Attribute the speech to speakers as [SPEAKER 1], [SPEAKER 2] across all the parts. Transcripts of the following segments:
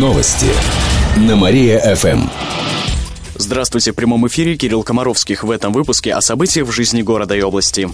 [SPEAKER 1] Новости на Мария-ФМ.
[SPEAKER 2] Здравствуйте, в прямом эфире Кирилл Комаровских. В этом выпуске о событиях в жизни города и области.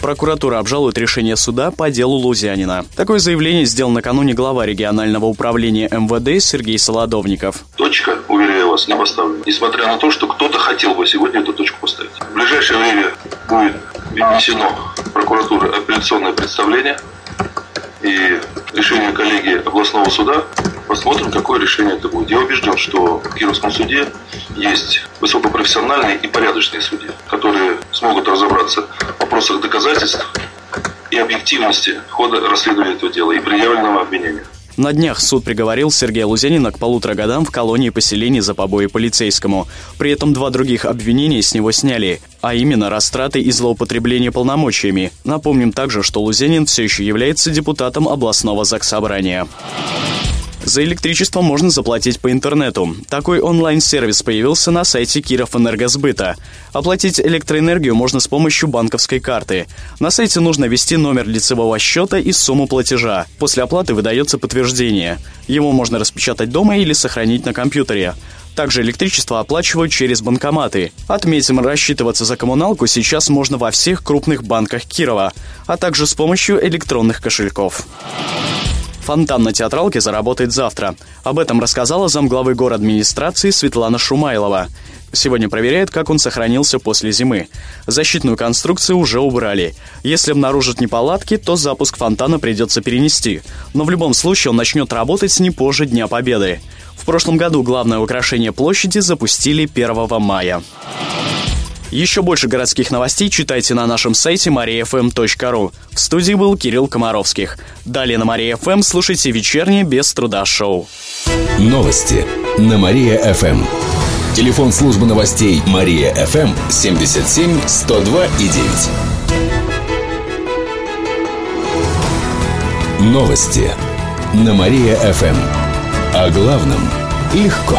[SPEAKER 2] Прокуратура обжалует решение суда по делу Лузянина. Такое заявление сделал накануне глава регионального управления МВД Сергей Солодовников.
[SPEAKER 3] Точка, уверяю вас, не поставлена. Несмотря на то, что кто-то хотел бы сегодня эту точку поставить. В ближайшее время будет внесено прокуратуры апелляционное представление и решение коллегии областного суда. Посмотрим, какое решение это будет. Я убежден, что в Кировском суде есть высокопрофессиональные и порядочные судьи, которые смогут разобраться в вопросах доказательств и объективности хода расследования этого дела и предъявленного обвинения.
[SPEAKER 2] На днях суд приговорил Сергея Лузянина к полутора годам в колонии поселений за побои полицейскому. При этом два других обвинения с него сняли, а именно растраты и злоупотребление полномочиями. Напомним также, что Лузянин все еще является депутатом областного заксобрания. За электричество можно заплатить по интернету. Такой онлайн-сервис появился на сайте Киров Энергосбыта. Оплатить электроэнергию можно с помощью банковской карты. На сайте нужно ввести номер лицевого счета и сумму платежа. После оплаты выдается подтверждение. Его можно распечатать дома или сохранить на компьютере. Также электричество оплачивают через банкоматы. Отметим, рассчитываться за коммуналку сейчас можно во всех крупных банках Кирова, а также с помощью электронных кошельков. Фонтан на театралке заработает завтра. Об этом рассказала замглавы город администрации Светлана Шумайлова. Сегодня проверяет, как он сохранился после зимы. Защитную конструкцию уже убрали. Если обнаружат неполадки, то запуск фонтана придется перенести. Но в любом случае он начнет работать не позже Дня Победы. В прошлом году главное украшение площади запустили 1 мая. Еще больше городских новостей читайте на нашем сайте mariafm.ru. В студии был Кирилл Комаровских. Далее на Мария ФМ слушайте вечернее без труда шоу.
[SPEAKER 1] Новости на Мария-ФМ. Телефон службы новостей Мария-ФМ 77 102 и 9. Новости на Мария-ФМ. О главном легко.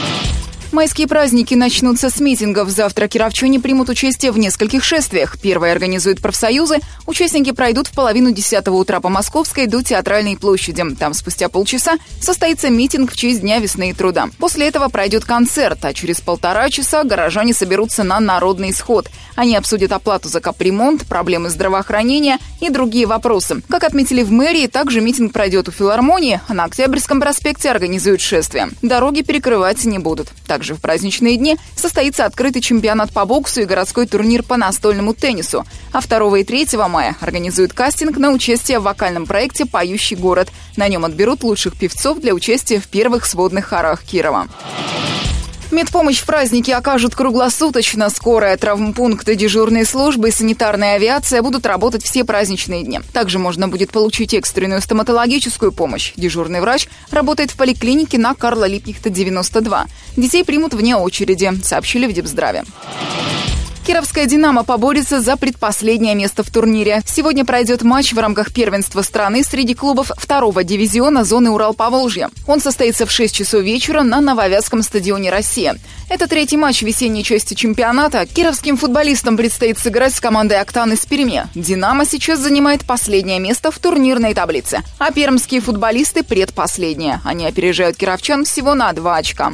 [SPEAKER 4] Майские праздники начнутся с митингов. Завтра кировчане примут участие в нескольких шествиях. Первые организуют профсоюзы. Участники пройдут в половину десятого утра по Московской до Театральной площади. Там спустя полчаса состоится митинг в честь Дня весны и труда. После этого пройдет концерт, а через полтора часа горожане соберутся на народный исход. Они обсудят оплату за капремонт, проблемы здравоохранения и другие вопросы. Как отметили в мэрии, также митинг пройдет у филармонии, а на Октябрьском проспекте организуют шествие. Дороги перекрывать не будут. Также в праздничные дни состоится открытый чемпионат по боксу и городской турнир по настольному теннису. А 2 и 3 мая организуют кастинг на участие в вокальном проекте «Поющий город». На нем отберут лучших певцов для участия в первых сводных хорах Кирова. Медпомощь в праздники окажут круглосуточно. Скорая, травмпункты, дежурные службы и санитарная авиация будут работать все праздничные дни. Также можно будет получить экстренную стоматологическую помощь. Дежурный врач работает в поликлинике на Карла Липнихта 92. Детей примут вне очереди, сообщили в Депздраве. Кировская «Динамо» поборется за предпоследнее место в турнире. Сегодня пройдет матч в рамках первенства страны среди клубов второго дивизиона зоны Урал-Поволжье. Он состоится в 6 часов вечера на Нововязском стадионе «Россия». Это третий матч весенней части чемпионата. Кировским футболистам предстоит сыграть с командой «Октан» из Перми. «Динамо» сейчас занимает последнее место в турнирной таблице, а пермские футболисты – предпоследние. Они опережают кировчан всего на два очка.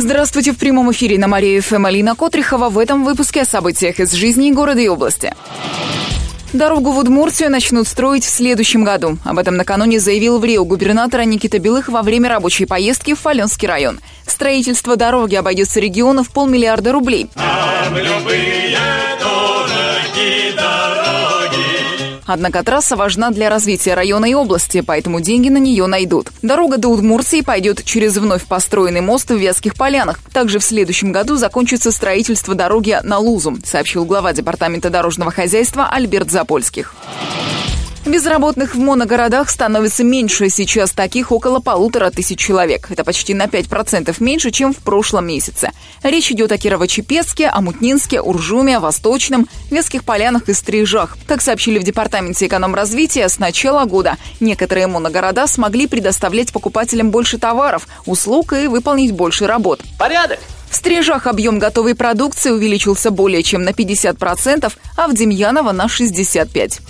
[SPEAKER 4] Здравствуйте, в прямом эфире на Мария ФМ Алина Котрихова в этом выпуске о событиях из жизни города и области. Дорогу в Удмуртию начнут строить в следующем году. Об этом накануне заявил в Рио губернатора Никита Белых во время рабочей поездки в Фаленский район. Строительство дороги обойдется региону в полмиллиарда рублей. Нам любые Однако трасса важна для развития района и области, поэтому деньги на нее найдут. Дорога до Удмуртии пойдет через вновь построенный мост в Вязких Полянах. Также в следующем году закончится строительство дороги на Лузу, сообщил глава Департамента дорожного хозяйства Альберт Запольских. Безработных в моногородах становится меньше. Сейчас таких около полутора тысяч человек. Это почти на 5% меньше, чем в прошлом месяце. Речь идет о Кирово-Чепецке, Амутнинске, Уржуме, Восточном, Веских Полянах и Стрижах. Как сообщили в Департаменте экономразвития, с начала года некоторые моногорода смогли предоставлять покупателям больше товаров, услуг и выполнить больше работ.
[SPEAKER 5] Порядок!
[SPEAKER 4] В Стрижах объем готовой продукции увеличился более чем на 50%, а в Демьяново на 65%.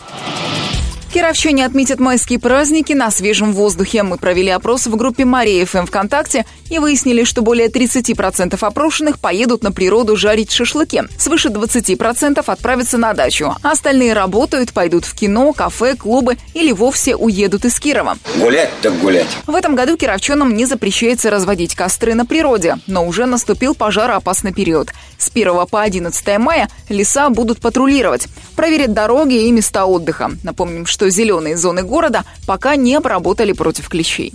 [SPEAKER 4] Кировчане отметят майские праздники на свежем воздухе. Мы провели опрос в группе Мария ФМ ВКонтакте и выяснили, что более 30% опрошенных поедут на природу жарить шашлыки. Свыше 20% отправятся на дачу. Остальные работают, пойдут в кино, кафе, клубы или вовсе уедут из Кирова.
[SPEAKER 5] Гулять так гулять.
[SPEAKER 4] В этом году кировчанам не запрещается разводить костры на природе, но уже наступил пожароопасный период. С 1 по 11 мая леса будут патрулировать, проверят дороги и места отдыха. Напомним, что что зеленые зоны города пока не обработали против клещей.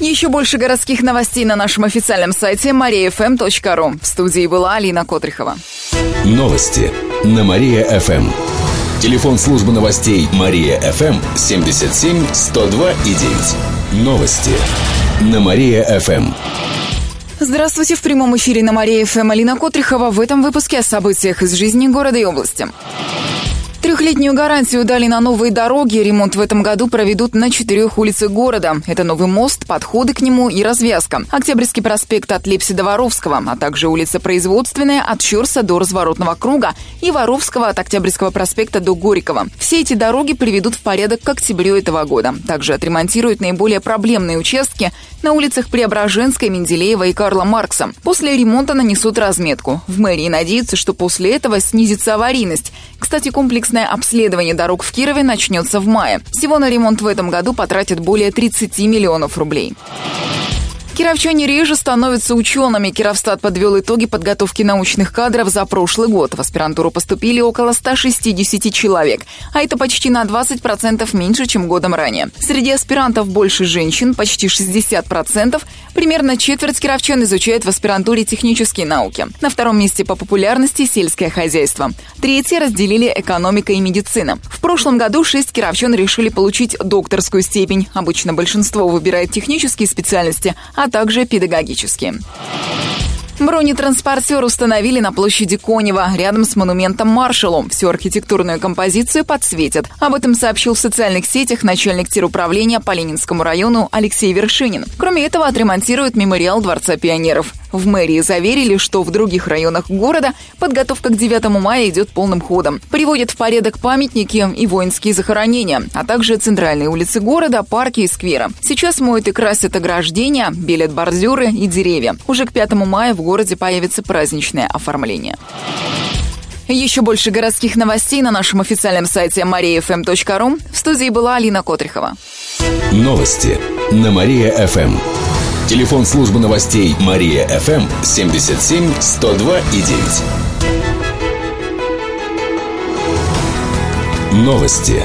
[SPEAKER 4] Еще больше городских новостей на нашем официальном сайте mariafm.ru. В студии была Алина Котрихова.
[SPEAKER 1] Новости на Мария-ФМ. Телефон службы новостей Мария-ФМ 77 102 и 9. Новости на Мария-ФМ.
[SPEAKER 4] Здравствуйте, в прямом эфире на Мария-ФМ Алина Котрихова. В этом выпуске о событиях из жизни города и области. Трехлетнюю гарантию дали на новые дороги. Ремонт в этом году проведут на четырех улицах города. Это новый мост, подходы к нему и развязка. Октябрьский проспект от Лепси до Воровского, а также улица Производственная от Щерса до Разворотного круга и Воровского от Октябрьского проспекта до Горького. Все эти дороги приведут в порядок к октябрю этого года. Также отремонтируют наиболее проблемные участки на улицах Преображенской, Менделеева и Карла Маркса. После ремонта нанесут разметку. В мэрии надеются, что после этого снизится аварийность. Кстати, комплексный Комплексное обследование дорог в Кирове начнется в мае. Всего на ремонт в этом году потратят более 30 миллионов рублей. Кировчане реже становятся учеными. Кировстат подвел итоги подготовки научных кадров за прошлый год. В аспирантуру поступили около 160 человек, а это почти на 20% меньше, чем годом ранее. Среди аспирантов больше женщин, почти 60%. Примерно четверть кировчан изучает в аспирантуре технические науки. На втором месте по популярности сельское хозяйство. Третье разделили экономика и медицина. В прошлом году шесть кировчан решили получить докторскую степень. Обычно большинство выбирает технические специальности, а а также педагогические. Бронетранспортер установили на площади Конева, рядом с монументом Маршалу. Всю архитектурную композицию подсветят. Об этом сообщил в социальных сетях начальник теруправления по Ленинскому району Алексей Вершинин. Кроме этого, отремонтируют мемориал Дворца пионеров. В мэрии заверили, что в других районах города подготовка к 9 мая идет полным ходом. Приводят в порядок памятники и воинские захоронения, а также центральные улицы города, парки и скверы. Сейчас моют и красят ограждения, белят бордюры и деревья. Уже к 5 мая в городе появится праздничное оформление. Еще больше городских новостей на нашем официальном сайте mariafm.ru. В студии была Алина Котрихова.
[SPEAKER 1] Новости на Мария-ФМ. Телефон службы новостей Мария-ФМ 77 102 и 9. Новости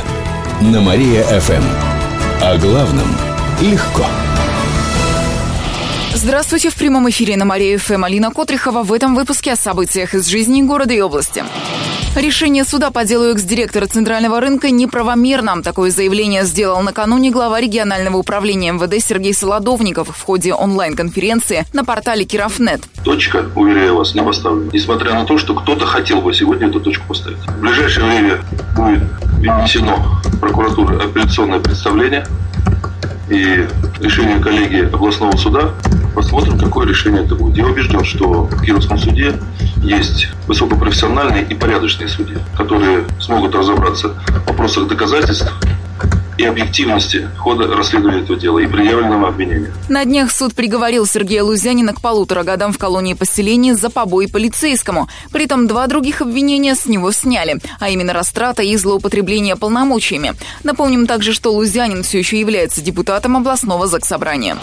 [SPEAKER 1] на Мария-ФМ. О главном легко.
[SPEAKER 4] Здравствуйте, в прямом эфире на Мария ФМ Алина Котрихова. В этом выпуске о событиях из жизни города и области. Решение суда по делу экс-директора Центрального рынка неправомерно. Такое заявление сделал накануне глава регионального управления МВД Сергей Солодовников в ходе онлайн-конференции на портале Кировнет.
[SPEAKER 3] Точка, уверяю вас, не поставлена. Несмотря на то, что кто-то хотел бы сегодня эту точку поставить. В ближайшее время будет внесено прокуратуры апелляционное представление и решение коллегии областного суда. Посмотрим, какое решение это будет. Я убежден, что в Кировском суде есть высокопрофессиональные и порядочные судьи, которые смогут разобраться в вопросах доказательств и объективности хода расследования этого дела и предъявленного обвинения.
[SPEAKER 4] На днях суд приговорил Сергея Лузянина к полутора годам в колонии поселения за побои полицейскому. При этом два других обвинения с него сняли, а именно растрата и злоупотребление полномочиями. Напомним также, что Лузянин все еще является депутатом областного заксобрания.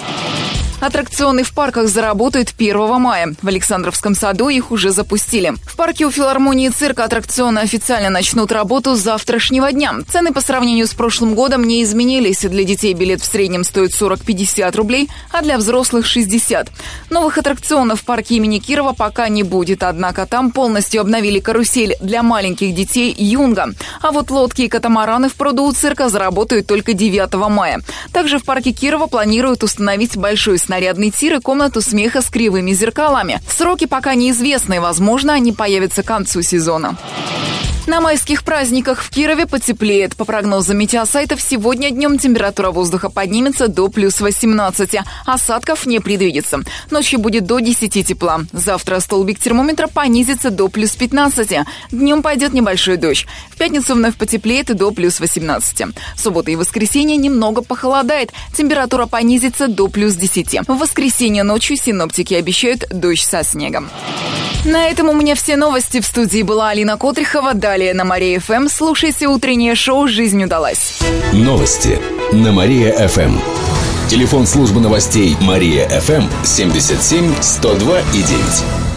[SPEAKER 4] Аттракционы в парках заработают 1 мая. В Александровском саду их уже запустили. В парке у филармонии цирка аттракционы официально начнут работу с завтрашнего дня. Цены по сравнению с прошлым годом не изменились. Для детей билет в среднем стоит 40-50 рублей, а для взрослых 60. Новых аттракционов в парке имени Кирова пока не будет, однако там полностью обновили карусель для маленьких детей Юнга. А вот лодки и катамараны в пруду у цирка заработают только 9 мая. Также в парке Кирова планируют установить большой снарядный тир и комнату смеха с кривыми зеркалами. Сроки пока неизвестны, возможно, они появятся к концу сезона. На майских праздниках в Кирове потеплеет. По прогнозам метеосайтов, сегодня днем температура воздуха поднимется до плюс 18. Осадков не предвидится. Ночью будет до 10 тепла. Завтра столбик термометра понизится до плюс 15. Днем пойдет небольшой дождь. В пятницу вновь потеплеет до плюс 18. В субботу и воскресенье немного похолодает. Температура понизится до плюс 10. В воскресенье ночью синоптики обещают дождь со снегом. На этом у меня все новости. В студии была Алина Котрихова. Далее на Мария ФМ слушайте утреннее шоу «Жизнь удалась».
[SPEAKER 1] Новости на Мария ФМ. Телефон службы новостей Мария ФМ 77 102 и 9.